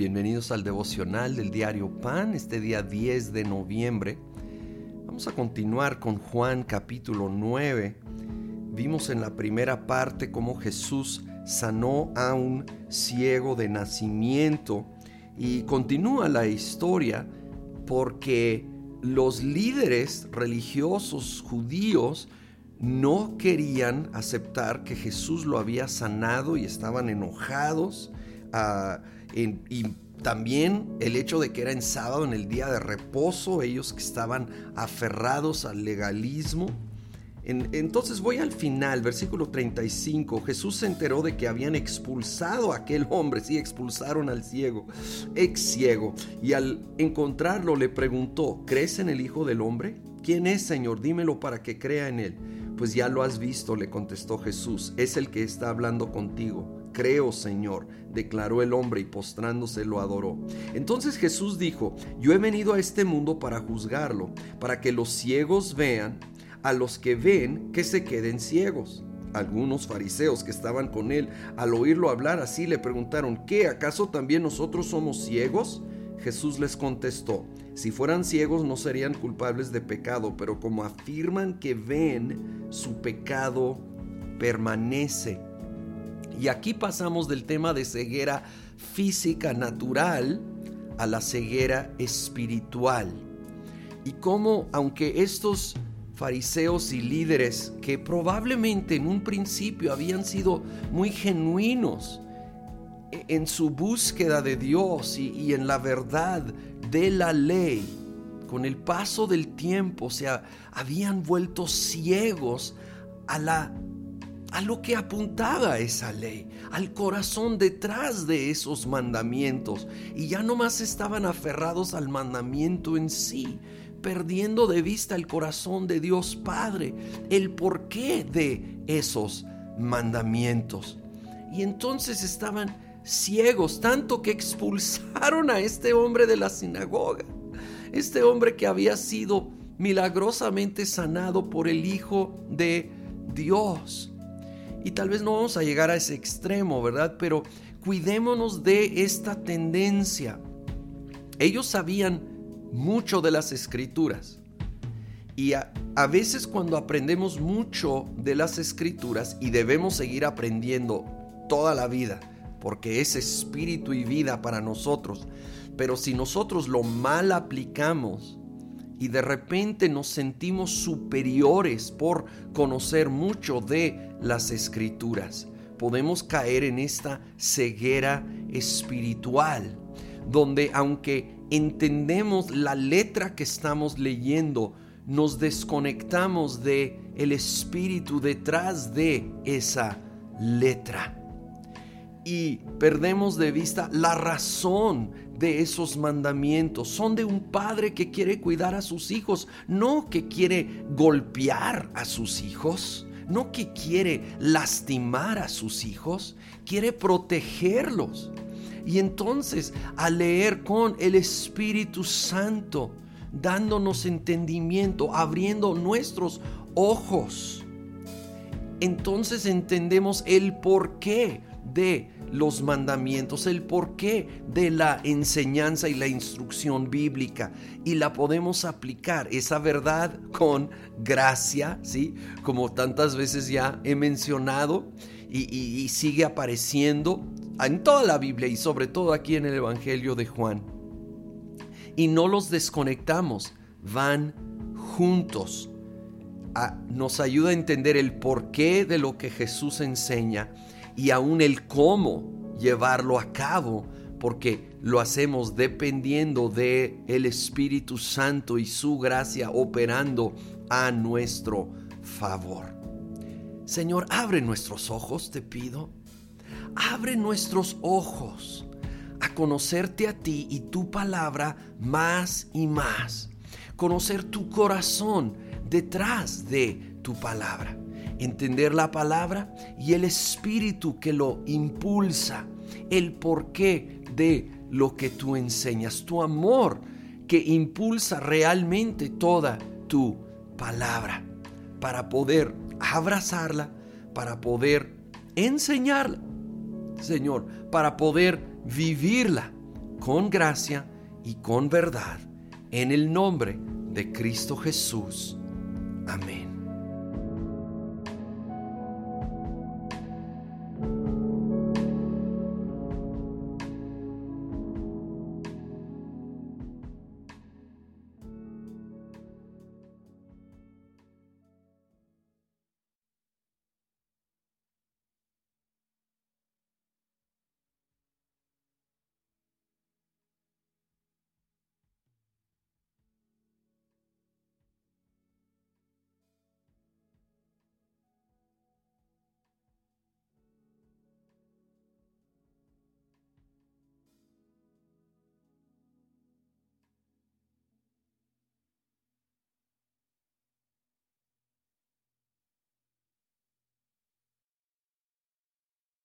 Bienvenidos al devocional del diario Pan, este día 10 de noviembre. Vamos a continuar con Juan capítulo 9. Vimos en la primera parte cómo Jesús sanó a un ciego de nacimiento y continúa la historia porque los líderes religiosos judíos no querían aceptar que Jesús lo había sanado y estaban enojados. Y también el hecho de que era en sábado, en el día de reposo, ellos que estaban aferrados al legalismo. entonces voy al final, versículo 35. Jesús se enteró de que habían expulsado a aquel hombre, sí, expulsaron al ciego, ex ciego. Y al encontrarlo le preguntó, ¿crees en el Hijo del Hombre? ¿Quién es, Señor? Dímelo para que crea en él. Pues ya lo has visto, le contestó Jesús, es el que está hablando contigo. Creo, Señor, declaró el hombre y postrándose lo adoró. Entonces Jesús dijo, yo he venido a este mundo para juzgarlo, para que los ciegos vean, a los que ven que se queden ciegos. Algunos fariseos que estaban con él, al oírlo hablar así, le preguntaron, ¿qué? ¿Acaso también nosotros somos ciegos? Jesús les contestó, si fueran ciegos no serían culpables de pecado, pero como afirman que ven, su pecado permanece. Y aquí pasamos del tema de ceguera física natural a la ceguera espiritual. Y cómo, aunque estos fariseos y líderes que probablemente en un principio habían sido muy genuinos en su búsqueda de Dios y, y en la verdad de la ley, con el paso del tiempo se habían vuelto ciegos a la a lo que apuntaba esa ley, al corazón detrás de esos mandamientos. Y ya no más estaban aferrados al mandamiento en sí, perdiendo de vista el corazón de Dios Padre, el porqué de esos mandamientos. Y entonces estaban ciegos, tanto que expulsaron a este hombre de la sinagoga, este hombre que había sido milagrosamente sanado por el Hijo de Dios. Y tal vez no vamos a llegar a ese extremo, ¿verdad? Pero cuidémonos de esta tendencia. Ellos sabían mucho de las escrituras. Y a, veces cuando aprendemos mucho de las escrituras, y debemos seguir aprendiendo toda la vida, porque es espíritu y vida para nosotros, pero si nosotros lo mal aplicamos, y de repente nos sentimos superiores por conocer mucho de las escrituras. Podemos caer en esta ceguera espiritual, donde aunque entendemos la letra que estamos leyendo, nos desconectamos de el espíritu detrás de esa letra y perdemos de vista la razón de esos mandamientos. Son de un padre que quiere cuidar a sus hijos, no que quiere golpear a sus hijos, no que quiere lastimar a sus hijos, quiere protegerlos. Y entonces al leer con el Espíritu Santo, dándonos entendimiento, abriendo nuestros ojos, entonces entendemos el porqué de los mandamientos, el porqué de la enseñanza y la instrucción bíblica y la podemos aplicar esa verdad con gracia, ¿sí? Como tantas veces ya he mencionado y, y sigue apareciendo en toda la Biblia y sobre todo aquí en el Evangelio de Juan. Y no los desconectamos, van juntos. nos ayuda a entender el porqué de lo que Jesús enseña y aún el cómo llevarlo a cabo, porque lo hacemos dependiendo de el Espíritu Santo y su gracia operando a nuestro favor. Señor, abre nuestros ojos, te pido. Abre nuestros ojos a conocerte a ti y tu palabra más y más. Conocer tu corazón detrás de tu palabra entender la palabra y el espíritu que lo impulsa, el porqué de lo que tú enseñas, tu amor que impulsa realmente toda tu palabra para poder abrazarla, para poder enseñarla, Señor, para poder vivirla con gracia y con verdad, en el nombre de Cristo Jesús. Amén.